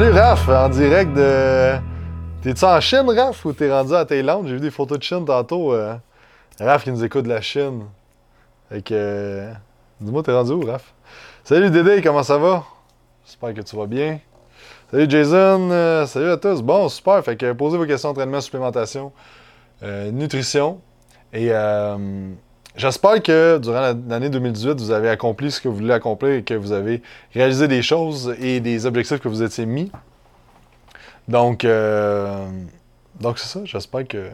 Salut Raph, en direct de. T'es-tu en Chine, Raph, ou t'es rendu à Thaïlande? J'ai vu des photos de Chine tantôt. euh. Raph qui nous écoute de la Chine. Fait que. euh, Dis-moi, t'es rendu où, Raph? Salut Dédé, comment ça va? J'espère que tu vas bien. Salut Jason, euh, salut à tous. Bon, super. Fait que posez vos questions entraînement, supplémentation, nutrition. Et j'espère que durant la- l'année 2018, vous avez accompli ce que vous voulez accomplir et que vous avez réalisé des choses et des objectifs que vous étiez mis. Donc, euh, donc c'est ça. J'espère que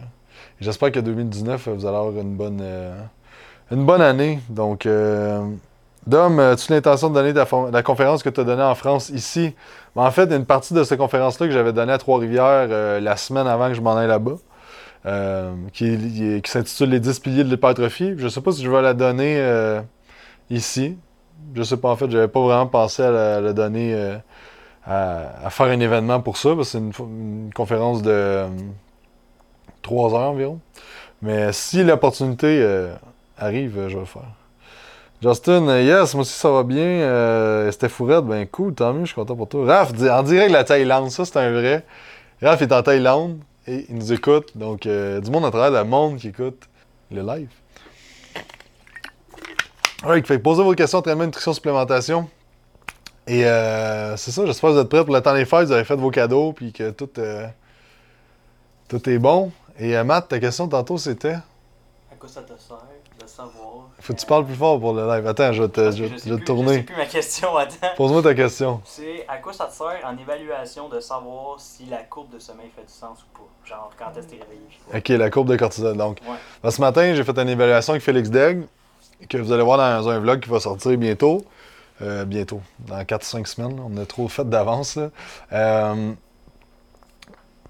j'espère que 2019, vous allez avoir une bonne, euh, une bonne année. Donc, euh, Dom, as-tu l'intention de donner la conférence que tu as donnée en France ici? En fait, une partie de cette conférence-là que j'avais donnée à Trois-Rivières euh, la semaine avant que je m'en aille là-bas, euh, qui, qui s'intitule Les 10 piliers de l'hypertrophie. Je sais pas si je vais la donner euh, ici. Je sais pas, en fait, j'avais pas vraiment pensé à la, donner, euh, à, faire un événement pour ça, parce que c'est une, conférence de euh, 3 heures environ. Mais si l'opportunité arrive, je vais le faire. Justin, yes, moi aussi ça va bien. Euh, C'était ben cool, tant mieux, je suis content pour toi. Raph, en direct de la Thaïlande, ça c'est un vrai. Raph est en Thaïlande et il nous écoute. Donc, euh, du monde à travers le monde qui écoute le live. Alright, fait posez vos questions, entraînement, nutrition, supplémentation. Et euh, c'est ça, j'espère que vous êtes prêts pour le temps des fêtes, vous avez fait vos cadeaux, puis que tout, euh, tout est bon. Et euh, Matt, ta question tantôt c'était? À quoi ça te sert? Savoir Faut que tu parles plus fort pour le live. Attends, je vais te, je je sais plus- Je sais tourner. plus ma question, attends. Pose-moi ta question. C'est à quoi ça te sert en évaluation de savoir si la courbe de sommeil fait du sens ou pas? Genre quand est-ce que t'es réveillé. Ok, la courbe de cortisol. Donc, Ouais. ben, ce matin, j'ai fait une évaluation avec Félix Degg, que vous allez voir dans un vlog qui va sortir bientôt. Euh, bientôt, dans 4-5 semaines. On a trop fait d'avance. Euh,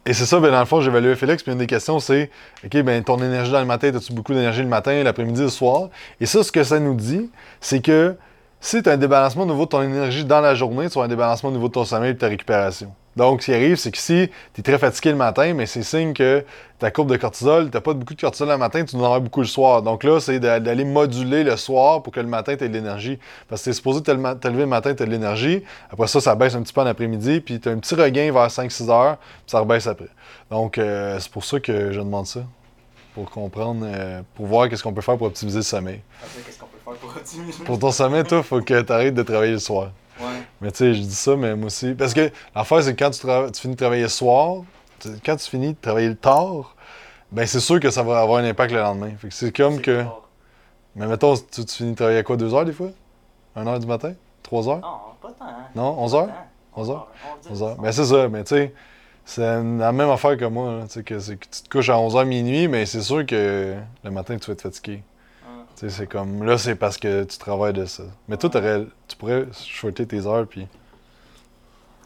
et c'est ça, ben, dans le fond, évalué Félix. Puis une des questions, c'est OK, ben, ton énergie dans le matin, as-tu beaucoup d'énergie le matin, l'après-midi, le soir? Et ça, ce que ça nous dit, c'est que si tu as un débalancement au niveau de ton énergie dans la journée, tu avoir un débalancement au niveau de ton sommeil et de ta récupération. Donc, ce qui arrive, c'est que si tu es très fatigué le matin, mais c'est signe que ta courbe de cortisol, tu pas beaucoup de cortisol le matin, tu en auras beaucoup le soir. Donc là, c'est d'a- d'aller moduler le soir pour que le matin, tu aies de l'énergie. Parce que tu es supposé te le- te lever le matin, tu as de l'énergie. Après ça, ça baisse un petit peu en après-midi, puis tu as un petit regain vers 5-6 heures, puis ça rebaisse après. Donc, euh, c'est pour ça que je demande ça. Pour comprendre, euh, pour voir qu'est-ce qu'on peut faire pour optimiser le sommeil. Après, qu'est-ce qu'on peut faire pour optimiser Pour ton sommeil, toi, faut que tu arrêtes de travailler le soir. Ouais. Mais tu sais, je dis ça, mais moi aussi. Parce que l'affaire, c'est que quand tu, finis de travailler le soir, tu- quand tu finis de travailler le tard, ben c'est sûr que ça va avoir un impact le lendemain. Fait que c'est comme C'est que. fort. Mais mettons, tu, tu finis de travailler à quoi, 2 heures des fois? 1 heure du matin? 3 heures? Non, pas tant. hein. Non, 11 Pas heures? tant. 11 heures? 11 11 heures. Ben c'est ça, mais tu sais, c'est la même affaire que moi. sais, que, c'est que tu te couches à 11h minuit, mais c'est sûr que le matin, tu vas être fatigué. Tu sais, c'est comme. Là, c'est parce que tu travailles de ça. Mais toi, t'aurais- tu pourrais shorter tes heures, puis.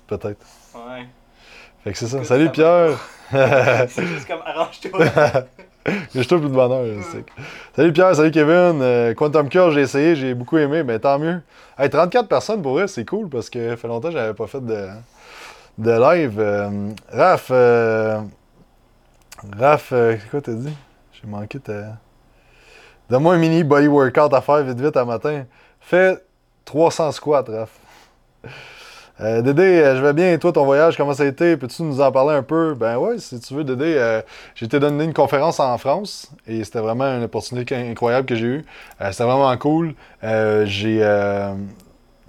Peut-être. Ouais. Fait que c'est ça. Salut Pierre! c'est juste comme arrange-toi. Je toi plus de bonheur. Salut Pierre, salut Kevin. Euh, Quantum Cure, j'ai essayé, j'ai beaucoup aimé, mais tant mieux. Hey, 34 personnes pour eux, c'est cool parce que ça fait longtemps que j'avais pas fait de, de live. Euh, Raph, euh, Raph, euh, quoi t'as dit? J'ai manqué ta. Donne-moi un mini body workout à faire vite vite à matin. Fais 300 squats, Raph. Euh, Dédé, euh, je vais bien. Et toi, ton voyage, comment ça a été? Peux-tu nous en parler un peu? Ben ouais, si tu veux, Dédé. euh, j'ai été donné une conférence en France et c'était vraiment une opportunité incroyable que j'ai eue. C'était vraiment cool. J'ai.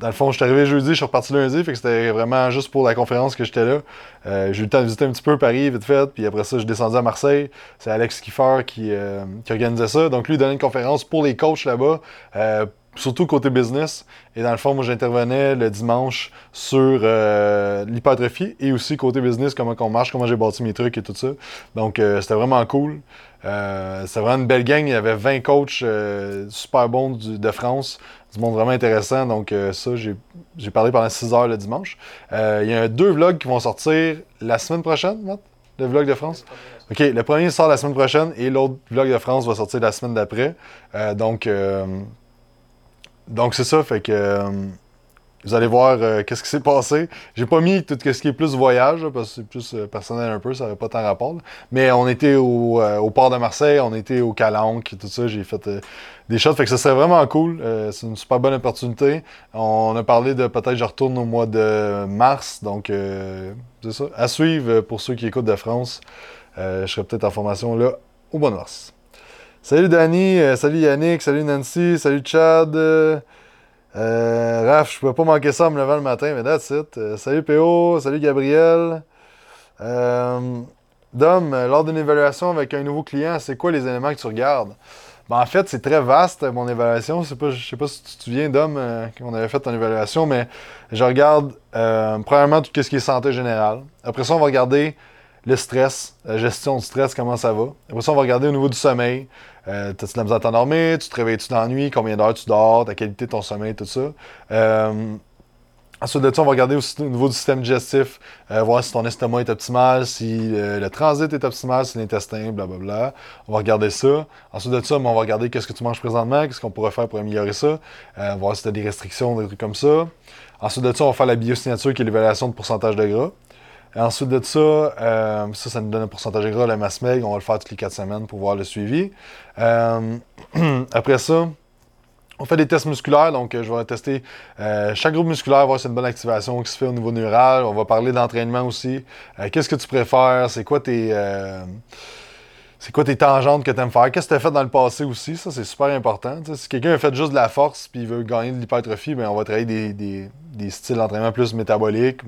Dans le fond, je suis arrivé jeudi, je suis reparti lundi, fait que c'était vraiment juste pour la conférence que j'étais là. Euh, j'ai eu le temps de visiter un petit peu Paris, vite fait, puis après ça, je descendu à Marseille. C'est Alex Kiffer qui, euh, qui organisait ça. Donc lui, il donnait une conférence pour les coachs là-bas, euh, surtout côté business. Et dans le fond, moi, j'intervenais le dimanche sur l'hypertrophie et aussi côté business, comment on marche, comment j'ai bâti mes trucs et tout ça. Donc, c'était vraiment cool. C'était vraiment une belle gang. Il y avait 20 coachs super bons de France, du monde vraiment intéressant. Donc, euh, ça, j'ai parlé pendant 6 heures le dimanche. Euh, il y a deux vlogs qui vont sortir la semaine prochaine, Matt, le vlog de France? OK, le premier sort la semaine prochaine et l'autre vlog de France va sortir la semaine d'après. Euh, donc, donc c'est ça, fait que vous allez voir euh, qu'est-ce qui s'est passé. J'ai pas mis tout ce qui est plus voyage, parce que c'est plus euh, personnel un peu, ça n'avait pas tant rapport. Mais on était au, euh, au port de Marseille, on était au Calanque, tout ça. J'ai fait des shots, fait que ça serait vraiment cool. C'est une super bonne opportunité. On a parlé de peut-être je retourne au mois de mars, donc c'est ça. À suivre pour ceux qui écoutent de France. Je serai peut-être en formation là au mois de mars. Salut Danny, salut Yannick, salut Nancy, salut Chad. Euh, Raph, je pouvais pas manquer ça en me levant le matin, mais that's it. Euh, salut PO, salut Gabriel. Euh, Dom, lors d'une évaluation avec un nouveau client, c'est quoi les éléments que tu regardes? Ben, en fait, c'est très vaste, mon évaluation. Je je sais pas si tu te souviens, Dom, euh, quand on avait fait ton évaluation, mais je regarde, premièrement, tout ce qui est santé générale. Après ça, on va regarder le stress, la gestion du stress, comment ça va? Après ça, on va regarder au niveau du sommeil. Euh, T'as-tu la misère à t'endormir? Tu te réveilles-tu dans la nuit? Combien d'heures tu dors? Ta qualité de ton sommeil, tout ça. Euh, ensuite de ça, on va regarder aussi au niveau du système digestif, euh, voir si ton estomac est optimal, si le transit est optimal, si l'intestin, blablabla. On va regarder ça. Ensuite de ça, ben, on va regarder qu'est-ce que tu manges présentement, qu'est-ce qu'on pourrait faire pour améliorer ça, voir si tu as des restrictions, des trucs comme ça. Ensuite de ça, on va faire la biosignature qui est l'évaluation de pourcentage de gras. Ensuite de ça, euh, ça, ça nous donne un pourcentage gras, la masse maigre. On va le faire toutes les 4 semaines pour voir le suivi. Euh, après ça, on fait des tests musculaires. Donc, euh, je vais tester chaque groupe musculaire, voir si c'est une bonne activation qui se fait au niveau neural. On va parler d'entraînement aussi. Qu'est-ce que tu préfères? C'est quoi tes. C'est quoi tes tangentes que tu aimes faire? Qu'est-ce que tu as fait dans le passé aussi? Ça, c'est super important. Si quelqu'un a fait juste de la force puis il veut gagner de l'hypertrophie, ben, on va travailler des, styles d'entraînement plus métaboliques.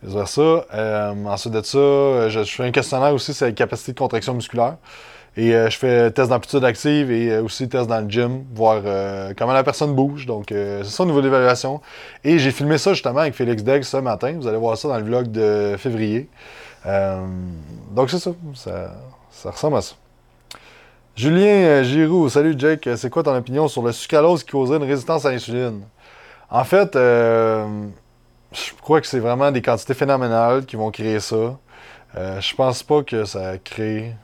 versa. Euh, ensuite de ça, euh, je, fais un questionnaire aussi sur la capacité de contraction musculaire. Et euh, je fais test d'amplitude active et aussi test dans le gym, voir comment la personne bouge. Donc, c'est ça au niveau de l'évaluation. Et j'ai filmé ça justement avec Félix Degg ce matin. Vous allez voir ça dans le vlog de février. Donc, c'est ça. ça. Ça ressemble à ça. Julien euh, Giroux, salut Jake. Euh, C'est quoi ton opinion sur le sucralose qui causerait une résistance à l'insuline? En fait, euh, je crois que c'est vraiment des quantités phénoménales qui vont créer ça. Euh, je pense pas que ça crée.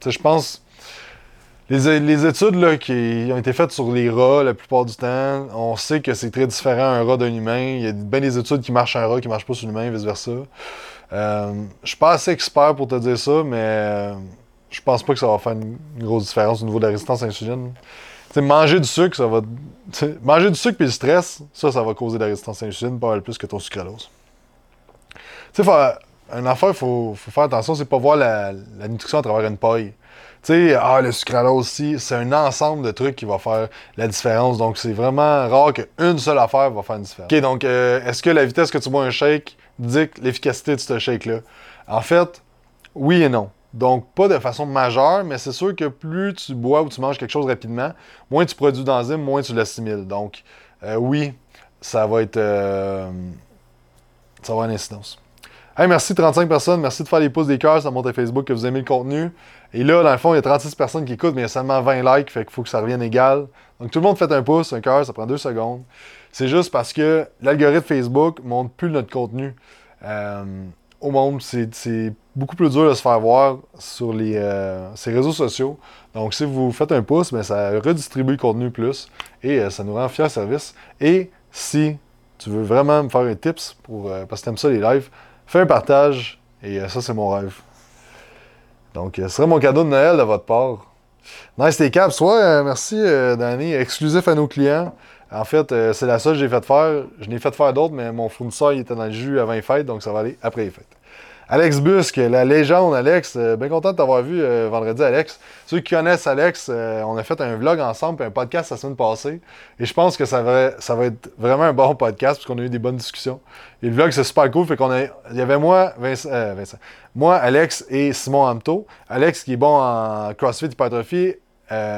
Tu sais, je pense. Les, les études là, qui ont été faites sur les rats la plupart du temps, on sait que c'est très différent un rat d'un humain. Il y a bien des études qui marchent un rat qui marchent pas sur l'humain, vice-versa. Euh, je suis pas assez expert pour te dire ça, mais je pense pas que ça va faire une, grosse différence au niveau de la résistance à l'insuline. Manger du sucre, ça va. Manger du sucre et du stress, ça, ça va causer de la résistance à l'insuline, pas mal plus que ton sucralose. Tu sais, faut- une affaire, il faut, faut faire attention, c'est pas voir la, la nutrition à travers une paille. Tu sais, ah, le sucralose aussi, c'est un ensemble de trucs qui va faire la différence. Donc, c'est vraiment rare qu'une seule affaire va faire une différence. OK, donc, euh, est-ce que la vitesse que tu bois un shake dicte l'efficacité de ce shake-là? En fait, oui et non. Donc, pas de façon majeure, mais c'est sûr que plus tu bois ou tu manges quelque chose rapidement, moins tu produis d'enzymes, moins tu l'assimiles. Donc, euh, oui, ça va être. euh, ça va avoir une incidence. Hey, merci 35 personnes. Merci de faire les pouces des cœurs. Ça montre à Facebook que vous aimez le contenu. Et là, dans le fond, il y a 36 personnes qui écoutent, mais il y a seulement 20 likes. Fait qu'il faut que ça revienne égal. Donc, tout le monde fait un pouce, un cœur. Ça prend deux secondes. C'est juste parce que l'algorithme Facebook montre plus notre contenu euh, au monde. C'est beaucoup plus dur de se faire voir sur les, euh, ces réseaux sociaux. Donc, si vous faites un pouce, ben, ça redistribue le contenu plus. Et euh, ça nous rend fiers service. Et si tu veux vraiment me faire un tips pour, euh, parce que t'aimes ça les lives, fais un partage et ça c'est mon rêve. Donc ce serait mon cadeau de Noël de votre part. Nice tes caps, ouais, merci Danny. Exclusif à nos clients. En fait, c'est la seule que j'ai fait faire. Je n'ai fait faire d'autres, mais mon fournisseur était dans le jus avant les fêtes, donc ça va aller après les fêtes. Alex Busque, la légende Alex, euh, bien content de t'avoir vu euh, vendredi Alex. Ceux qui connaissent Alex, euh, on a fait un vlog ensemble puis un podcast la semaine passée. Et je pense que ça va, être vraiment un bon podcast parce qu'on a eu des bonnes discussions. Et le vlog c'est super cool, fait qu'on a, il y avait moi, moi, Alex et Simon Amto. Alex qui est bon en CrossFit hypertrophie,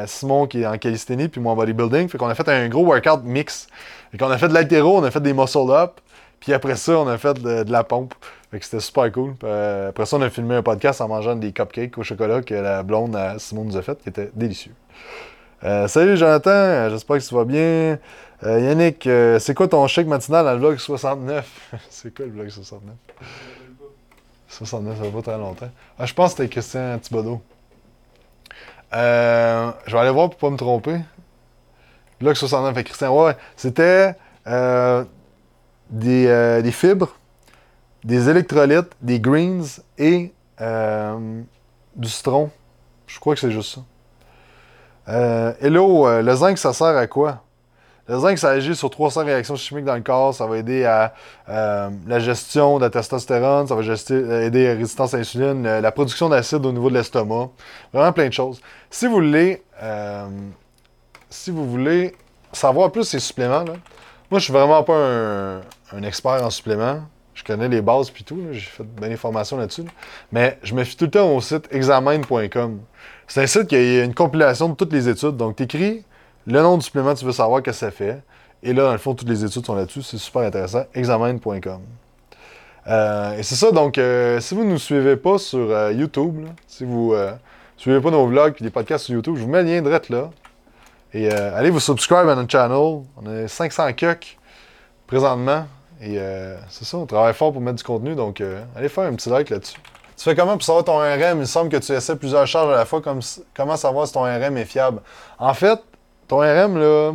Simon qui est en calisthénie puis moi en bodybuilding. Fait qu'on a fait un gros workout mix. Fait qu'on a fait de l'altéro, on a fait des muscle up. Puis après ça, on a fait de la pompe. Fait que c'était super cool. Euh, après ça, on a filmé un podcast en mangeant des cupcakes au chocolat que la blonde à Simon nous a fait, qui était délicieux. Euh, salut Jonathan, euh, j'espère que tu vas bien. Euh, Yannick, euh, c'est quoi ton chèque matinal dans le vlog 69? c'est quoi le vlog 69? 69, ça va pas très longtemps. Ah, je pense que c'était Christian Thibodeau. Euh, je vais aller voir pour pas me tromper. Vlog 69 avec Christian. Ouais, c'était. euh, des, euh, des fibres, des électrolytes, des greens et euh, du citron. Je crois que c'est juste ça. Euh, hello, euh, le zinc, ça sert à quoi? Le zinc, ça agit sur 300 réactions chimiques dans le corps. Ça va aider à la gestion de la testostérone, ça va aider à la résistance à l'insuline, la production d'acide au niveau de l'estomac. Vraiment plein de choses. Si vous voulez, si vous voulez savoir plus ces suppléments, là, moi, je suis vraiment pas un expert en suppléments. Je connais les bases puis tout. J'ai fait bien des formations là-dessus. là. Mais je me fie tout le temps au site examen.com. C'est un site qui a une compilation de toutes les études. Donc, tu écris le nom du supplément, tu veux savoir qu'est-ce que ça fait. Et là, dans le fond, toutes les études sont là-dessus. C'est super intéressant. Examen.com. Euh, et c'est ça. Donc, euh, si vous ne nous suivez pas sur euh, YouTube, si vous ne suivez pas nos vlogs et des podcasts sur YouTube, je vous mets le lien direct là. Et euh, allez vous subscribe à notre channel. On a 500 cucks présentement. Et euh, c'est ça, on travaille fort pour mettre du contenu. Donc, euh, allez faire un petit like là-dessus. Tu fais comment pour savoir ton RM? Il semble que tu essaies plusieurs charges à la fois. Comment savoir si ton RM est fiable? En fait, ton RM, là,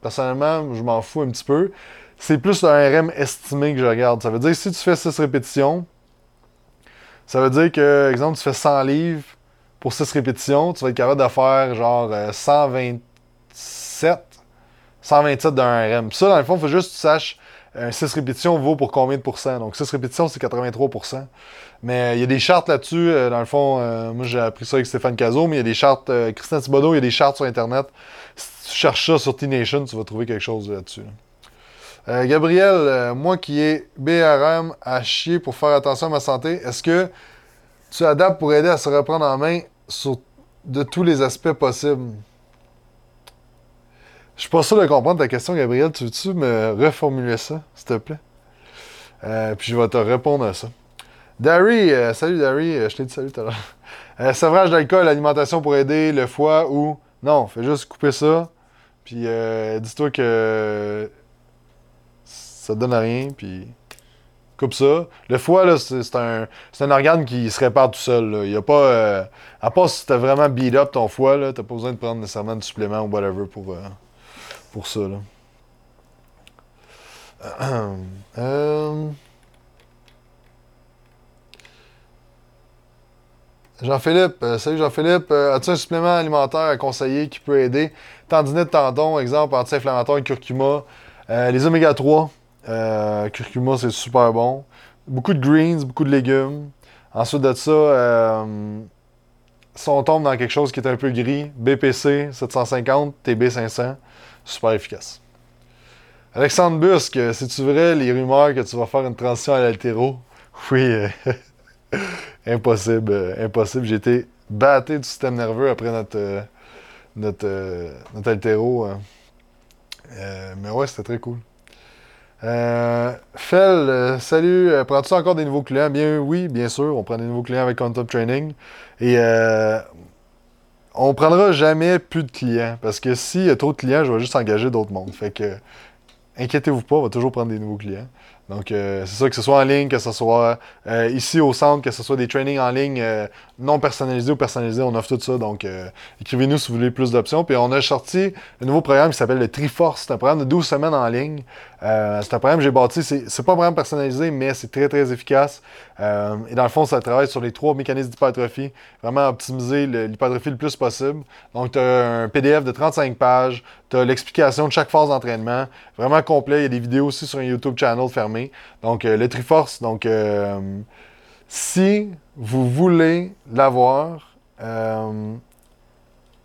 personnellement, je m'en fous un petit peu. C'est plus un RM estimé que je regarde. Ça veut dire que si tu fais 6 répétitions, ça veut dire que, exemple, tu fais 100 livres pour 6 répétitions, tu vas être capable de faire genre euh, 127, 127 d'un RM. Ça, dans le fond, il faut juste que tu saches un 6 répétitions vaut pour combien de pourcents? Donc 6 répétitions, c'est 83% Mais euh, il y a des chartes là-dessus. euh, dans le fond, euh, moi j'ai appris ça avec Stéphane Cazot, mais il y a des chartes. Christian Thibodeau, il y a des chartes sur Internet. Si tu cherches ça sur T-Nation, tu vas trouver quelque chose là-dessus. Gabriel, moi qui ai BRM à chier pour faire attention à ma santé, est-ce que tu adaptes pour aider à se reprendre en main sur de tous les aspects possibles? Je suis pas sûr de comprendre ta question, Gabriel. Tu veux-tu me reformuler ça, s'il te plaît? Euh, puis je vais te répondre à ça. Dari, euh, salut Dari, euh, je t'ai dit salut tout à l'heure. Euh, sevrage d'alcool, alimentation pour aider le foie ou. Non, fais juste couper ça. Puis euh, dis-toi que ça te donne à rien, puis coupe ça. Le foie, là, c'est un, un organe qui se répare tout seul. Il y a pas. à part si t'as vraiment beat up ton foie, là, t'as pas besoin de prendre nécessairement de supplément ou whatever pour, ça. Là. Euh, Jean-Philippe, euh, salut Jean-Philippe. Euh, As-tu un supplément alimentaire à conseiller qui peut aider? Tendinite, tendon, exemple, anti-inflammatoire, curcuma. Les oméga 3, euh, curcuma, c'est super bon. Beaucoup de greens, beaucoup de légumes. Ensuite de ça, si on tombe dans quelque chose qui est un peu gris, BPC 750, TB 500, super efficace. Alexandre Busque, c'est-tu vrai les rumeurs que tu vas faire une transition à l'altéro? Oui, euh, impossible, euh, impossible. J'ai été batté du système nerveux après notre, euh, notre, euh, notre altéro. hein. Euh, mais ouais, c'était très cool. Euh, Fel, euh, salut. Euh, Prends-tu encore des nouveaux clients? Bien oui, bien sûr. On prend des nouveaux clients avec Content Training. Et euh, on prendra jamais plus de clients. Parce que s'il y a trop de clients, je vais juste engager d'autres mondes. Fait que inquiétez-vous pas, on va toujours prendre des nouveaux clients. Donc, euh, c'est ça, que ce soit en ligne, que ce soit euh, ici au centre, que ce soit des trainings en ligne euh, non personnalisés ou personnalisés, on offre tout ça. Donc, euh, écrivez-nous si vous voulez plus d'options. Puis, on a sorti un nouveau programme qui s'appelle le Triforce. C'est un programme de 12 semaines en ligne. Euh, c'est un programme que j'ai bâti. C'est, pas un programme personnalisé, mais c'est très, très efficace. Euh, et dans le fond, ça travaille sur les trois mécanismes d'hypertrophie. Vraiment optimiser le- l'hypertrophie le plus possible. Donc, tu as un PDF de 35 pages. Tu as l'explication de chaque phase d'entraînement. Vraiment complet. Il y a des vidéos aussi sur un YouTube channel fermé. Donc, le Triforce. Donc, si vous voulez l'avoir, euh,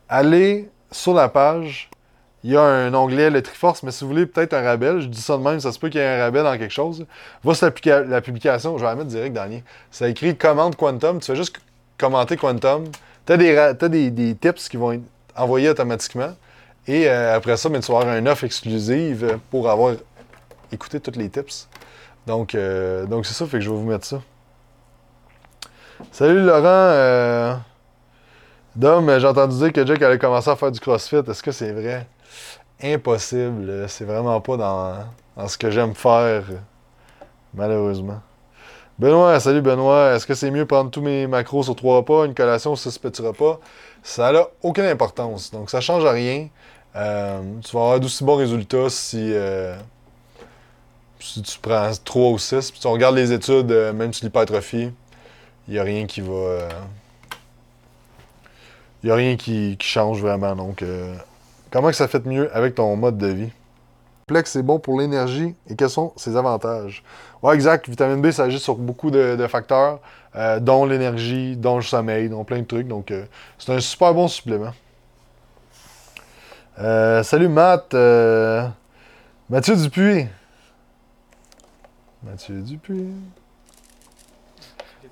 allez sur la page. Il y a un onglet le Triforce, mais si vous voulez peut-être un rabais, je dis ça de même, ça se peut qu'il y ait un rabais dans quelque chose. Va sur la publication, je vais la mettre direct dans. Ça écrit commande Quantum, tu fais juste commenter Quantum. Tu as, des, des, des tips qui vont être envoyés automatiquement. Et euh, après ça, ben, tu vas avoir une offre exclusive pour avoir écouté tous les tips. Donc, euh, donc c'est ça, fait que je vais vous mettre ça. Salut Laurent. euh, Dom, j'ai entendu dire que Jack allait commencer à faire du CrossFit. Est-ce que c'est vrai? Impossible. C'est vraiment pas dans, ce que j'aime faire, malheureusement. Benoît, salut Benoît. Est-ce que c'est mieux prendre tous mes macros sur trois repas, une collation sur six petits repas? Ça n'a aucune importance. Donc, ça change rien. Euh, tu vas avoir d'aussi bons résultats si, euh, si tu prends 3 ou 6, puis si on regarde les études, euh, même sur l'hypertrophie, il n'y a rien qui va. Il n'y a rien qui, change vraiment. Donc, euh, comment que ça fait mieux avec ton mode de vie? Complexe, c'est bon pour l'énergie et quels sont ses avantages? Ouais, exact. Vitamine B, ça agit sur beaucoup de, facteurs, euh, dont l'énergie, dont le sommeil, dont plein de trucs. Donc, euh, c'est un super bon supplément. Euh, salut Matt. euh, Mathieu Dupuis. Mathieu Dupuis.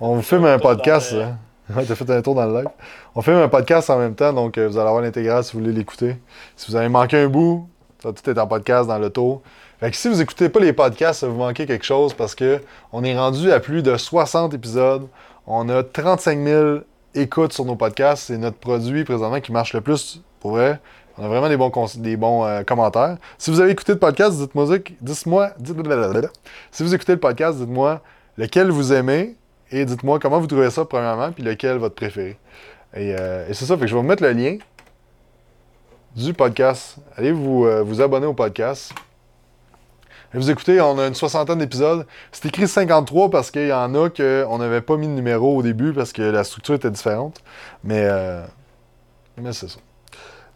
On filme un podcast. hein. Ouais, t'as fait un tour dans le live. On filme un podcast en même temps, donc euh, vous allez avoir l'intégrale si vous voulez l'écouter. Si vous avez manqué un bout, ça va tout est en podcast dans le tour. Fait que si vous écoutez pas les podcasts, vous manquez quelque chose parce que on est rendu à plus de 60 épisodes. On a 35 000 écoutes sur nos podcasts. C'est notre produit présentement qui marche le plus pour vrai. On a vraiment des bons, des bons euh, commentaires. Si vous avez écouté le podcast, dites-moi, dites-moi, dites- si vous écoutez le podcast, dites-moi lequel vous aimez et dites-moi comment vous trouvez ça premièrement, puis lequel votre préféré? Et, euh, et c'est ça, fait que je vais vous mettre le lien du podcast. Allez vous, euh, vous abonner au podcast. Et vous écoutez, on a une soixantaine d'épisodes. C'est écrit 53 parce qu'il y en a qu'on n'avait pas mis de numéro au début parce que la structure était différente. Mais, euh, mais c'est ça.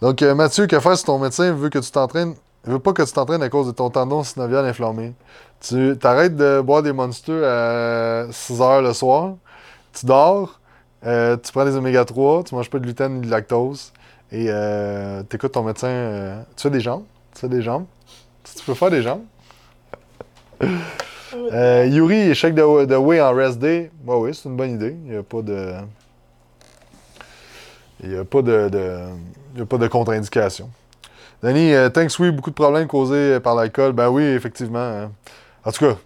Donc, euh, Mathieu, que faire si ton médecin? Veut que tu t'entraînes, veut pas que tu t'entraînes à cause de ton tendon synovial inflammé? Tu t'arrêtes de boire des monsters à 6 heures le soir, tu dors, euh, tu prends des oméga 3, tu manges pas de gluten ni de lactose, et euh, t'écoutes ton médecin. euh, tu fais des jambes? Tu fais des jambes? Tu peux faire des jambes? Euh, Yuri, échec de, de way en rest day. Bah oui, c'est une bonne idée. Il n'y a pas de. Il n'y a pas de, de- il y a pas de contre-indication. Danny, euh, thanks, oui, beaucoup de problèmes causés par l'alcool. Ben oui, effectivement. En tout cas,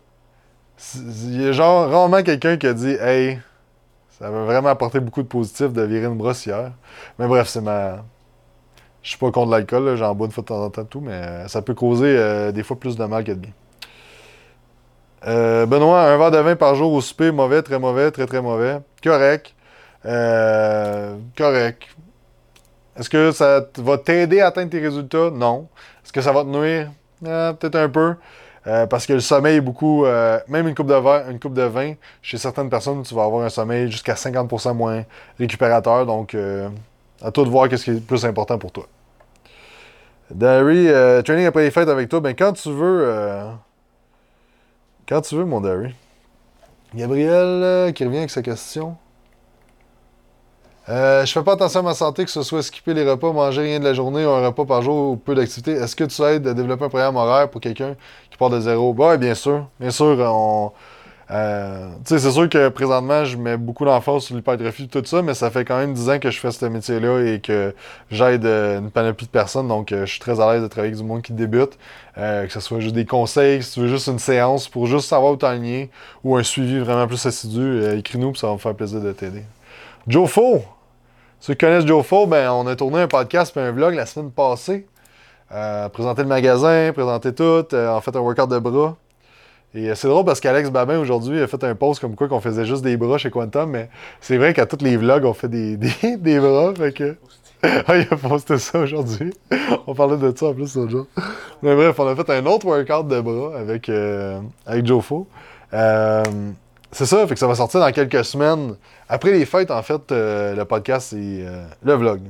il y a genre rarement quelqu'un qui a dit Hey, ça va vraiment apporter beaucoup de positif de virer une brossière. Mais bref, c'est ma. Je suis pas contre l'alcool, j'en bois une fois de temps en temps tout, mais euh, ça peut causer euh, des fois plus de mal que de bien. Euh, Benoît, un verre de vin par jour au souper, mauvais, très mauvais, très très mauvais. Correct. Euh, correct. Est-ce que ça va t'aider à atteindre tes résultats? Non. Est-ce que ça va te nuire? Euh, Peut-être un peu. Euh, parce que le sommeil est beaucoup. euh, même une coupe de verre, une coupe de vin, chez certaines personnes, tu vas avoir un sommeil jusqu'à 50% moins récupérateur. Donc, euh, à toi de voir qu'est-ce qui est le plus important pour toi. Euh, training après les fêtes avec toi, ben quand tu veux. quand tu veux, mon Darry. Gabriel qui revient avec sa question. Euh, je fais pas attention à ma santé, que ce soit skipper les repas, manger rien de la journée ou un repas par jour ou peu d'activité. Est-ce que tu aides à développer un programme horaire pour quelqu'un qui part de zéro? Bah bien sûr. Bien sûr, on. euh, c'est sûr que présentement, je mets beaucoup d'emphase sur l'hypertrophie tout ça, mais ça fait quand même 10 ans que je fais ce métier-là et que j'aide euh, une panoplie de personnes, donc euh, je suis très à l'aise de travailler avec du monde qui débute. Euh, que ce soit juste des conseils, si tu veux juste une séance pour juste savoir où t'enligner ou un suivi vraiment plus assidu, écris-nous puis ça va me faire plaisir de t'aider. Joe Faux! Ceux qui connaissent Joe Faux, ben, on a tourné un podcast et un vlog la semaine passée. Euh, présenter le magasin, présenter tout, euh, en fait un workout de bras. Et euh, c'est drôle parce qu'Alex Babin aujourd'hui a fait un post comme quoi qu'on faisait juste des bras chez Quantum, mais c'est vrai qu'à tous les vlogs on fait des, des, des bras. Fait que... Ah, il a posté ça aujourd'hui. on parlait de ça en plus l'autre jour. Mais bref, on a fait un autre workout de bras avec, euh, avec Joe Faux. Euh, c'est ça, fait que ça va sortir dans quelques semaines. Après les fêtes, en fait, euh, le podcast et euh, le vlog.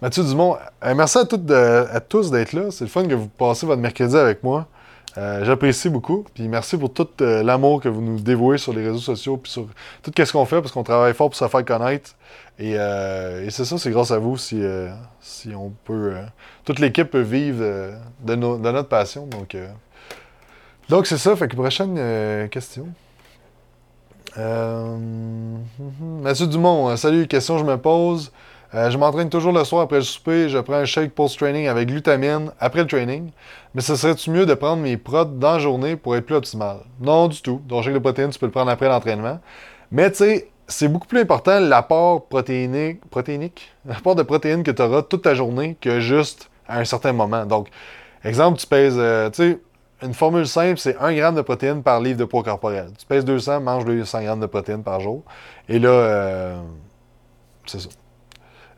Mathieu Dumont, euh, merci à, toutes à tous d'être là. C'est le fun que vous passez votre mercredi avec moi. J'apprécie beaucoup. Puis merci pour tout l'amour que vous nous dévouez sur les réseaux sociaux puis sur tout ce qu'on fait parce qu'on travaille fort pour se faire connaître. Et, c'est ça, c'est grâce à vous si, si on peut. toute l'équipe peut vivre de, de notre passion. Donc, donc c'est ça. Fait que prochaine euh, question. Euh. Mathieu Dumont, euh, salut, question que je me pose. Je m'entraîne toujours le soir après le souper. Je prends un shake post-training avec glutamine après le training. Mais ce serait-tu mieux de prendre mes prods dans la journée pour être plus optimal? Non, du tout. Ton shake de protéines, tu peux le prendre après l'entraînement. Mais tu sais, c'est beaucoup plus important l'apport protéinique, protéinique, l'apport de protéines que tu auras toute ta journée que juste à un certain moment. Donc, exemple, tu pèses, tu sais, une formule simple, c'est 1 g de protéines par livre de poids corporel. Tu pèses 200, mange 200 g de protéines par jour. Et là, euh, c'est ça.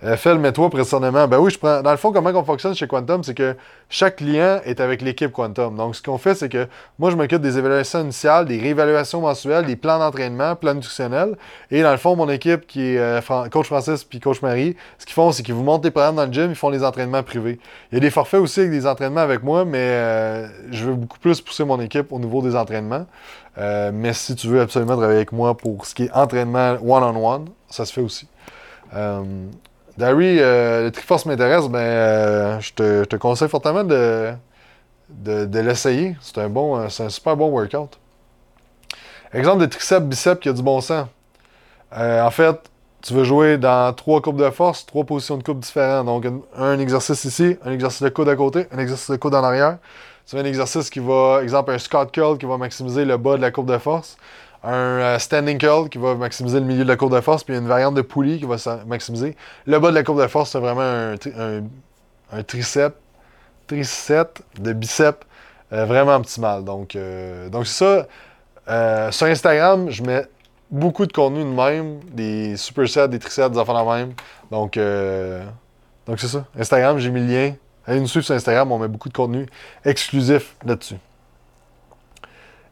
Euh, Fais mets-toi précisément. Ben oui, je prends. Dans le fond, comment on fonctionne chez Quantum, c'est que chaque client est avec l'équipe Quantum. Donc, ce qu'on fait, c'est que moi, je m'occupe des évaluations initiales, des réévaluations mensuelles, des plans d'entraînement, plans nutritionnels. Et dans le fond, mon équipe, qui est euh, coach Francis puis coach Marie, ce qu'ils font, c'est qu'ils vous montent des programmes dans le gym, ils font les entraînements privés. Il y a des forfaits aussi avec des entraînements avec moi, mais euh, je veux beaucoup plus pousser mon équipe au niveau des entraînements. mais si tu veux absolument travailler avec moi pour ce qui est entraînement one-on-one, ça se fait aussi. Darry, euh, le Triforce m'intéresse, ben, euh, je, te, conseille fortement de, de, l'essayer. C'est un, bon, euh, un super bon workout. Exemple de triceps, biceps qui a du bon sens. en fait, tu veux jouer dans trois courbes de force, trois positions de coupe différentes. Donc, un, exercice ici, un exercice de coude à côté, un exercice de coude en arrière. Tu veux un exercice qui va, exemple, un Scott Curl qui va maximiser le bas de la courbe de force un euh, standing curl qui va maximiser le milieu de la courbe de force, puis une variante de poulie qui va maximiser. Le bas de la courbe de force, c'est vraiment un, un, tricep, tricep de bicep euh, vraiment optimal. Donc, euh, donc c'est ça. sur Instagram, je mets beaucoup de contenu de même, des supersets, des triceps, des enfants de même. Donc, donc c'est ça. Instagram, j'ai mis le lien. Allez nous suivre sur Instagram, on met beaucoup de contenu exclusif là-dessus.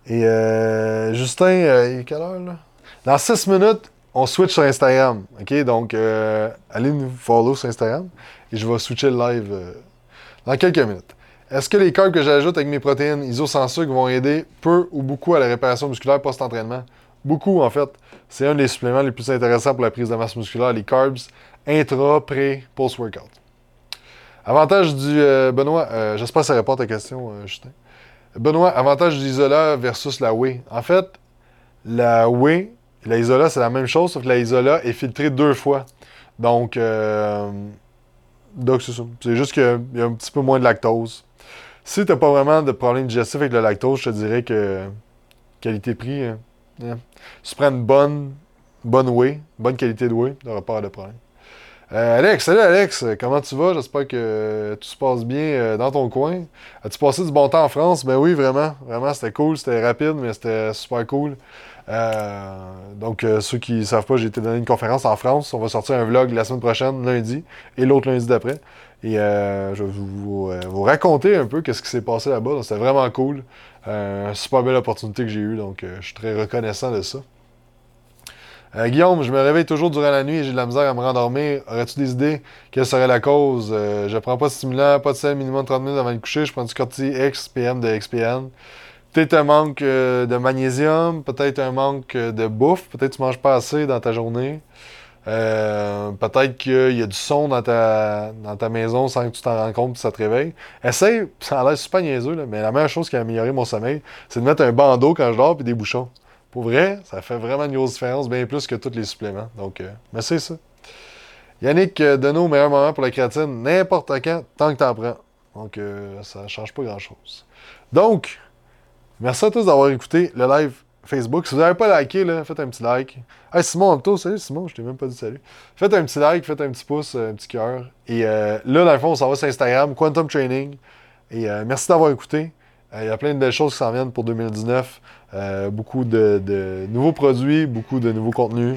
Et euh, Justin, euh, il est quelle heure là? Dans 6 minutes, on switch sur Instagram. OK? Donc, euh, allez nous follow sur Instagram et je vais switcher le live euh, dans quelques minutes. Est-ce que les carbs que j'ajoute avec mes protéines iso sans sucre vont aider peu ou beaucoup à la réparation musculaire post-entraînement? Beaucoup, en fait. C'est un des suppléments les plus intéressants pour la prise de masse musculaire, les carbs intra, pré, post-workout. Avantage du Benoît, j'espère que ça répond à ta question, Justin. Benoît, avantage de l'isola versus la whey. En fait, la whey, la isola, c'est la même chose, sauf que la isola est filtrée deux fois. Donc, euh, c'est ça. C'est juste qu'il y a un petit peu moins de lactose. Si tu n'as pas vraiment de problème digestif avec le lactose, je te dirais que qualité-prix, hein, hein. si tu prends une bonne, bonne whey, bonne qualité de whey, tu n'auras pas de problème. Euh, Alex, salut Alex, comment tu vas? J'espère que tout se passe bien euh, dans ton coin. As-tu passé du bon temps en France? Ben oui, vraiment. Vraiment, c'était cool, c'était rapide, mais c'était super cool. Euh, donc, ceux qui ne savent pas, j'ai été donner une conférence en France. On va sortir un vlog la semaine prochaine, lundi, et l'autre lundi d'après. Et je vais vous, raconter un peu qu'est-ce qui s'est passé là-bas. C'était vraiment cool. super belle opportunité que j'ai eue, donc je suis très reconnaissant de ça. Euh, Guillaume, je me réveille toujours durant la nuit et j'ai de la misère à me rendormir. Aurais-tu des idées? Quelle serait la cause? Euh, je prends pas de stimulant, pas de sel, minimum 30 minutes avant de coucher. Je prends du Corti X, PM de XPN. Peut-être un manque euh, de magnésium, peut-être un manque de bouffe, peut-être tu manges pas assez dans ta journée. peut-être qu'il y a du son dans ta, dans ta maison sans que tu t'en rends compte et ça te réveille. Essaye, ça a l'air super niaiseux, mais la meilleure chose qui a amélioré mon sommeil, c'est de mettre un bandeau quand je dors et des bouchons. Pour vrai, ça fait vraiment une grosse différence, bien plus que tous les suppléments. Donc, euh, mais c'est ça. Yannick euh, nos meilleur moment pour la créatine, n'importe quand, tant que t'en prends. Donc, euh, ça ne change pas grand-chose. Donc, merci à tous d'avoir écouté le live Facebook. Si vous n'avez pas liké, là, faites un petit like. Hey Simon, toi, salut Simon, je t'ai même pas dit salut. Faites un petit like, faites un petit pouce, un petit cœur. Et là, dans le fond, on s'en va sur Instagram, Quantum Training. Et merci d'avoir écouté. Il y a plein de belles choses qui s'en viennent pour 2019. Euh, beaucoup de, nouveaux produits, beaucoup de nouveaux contenus,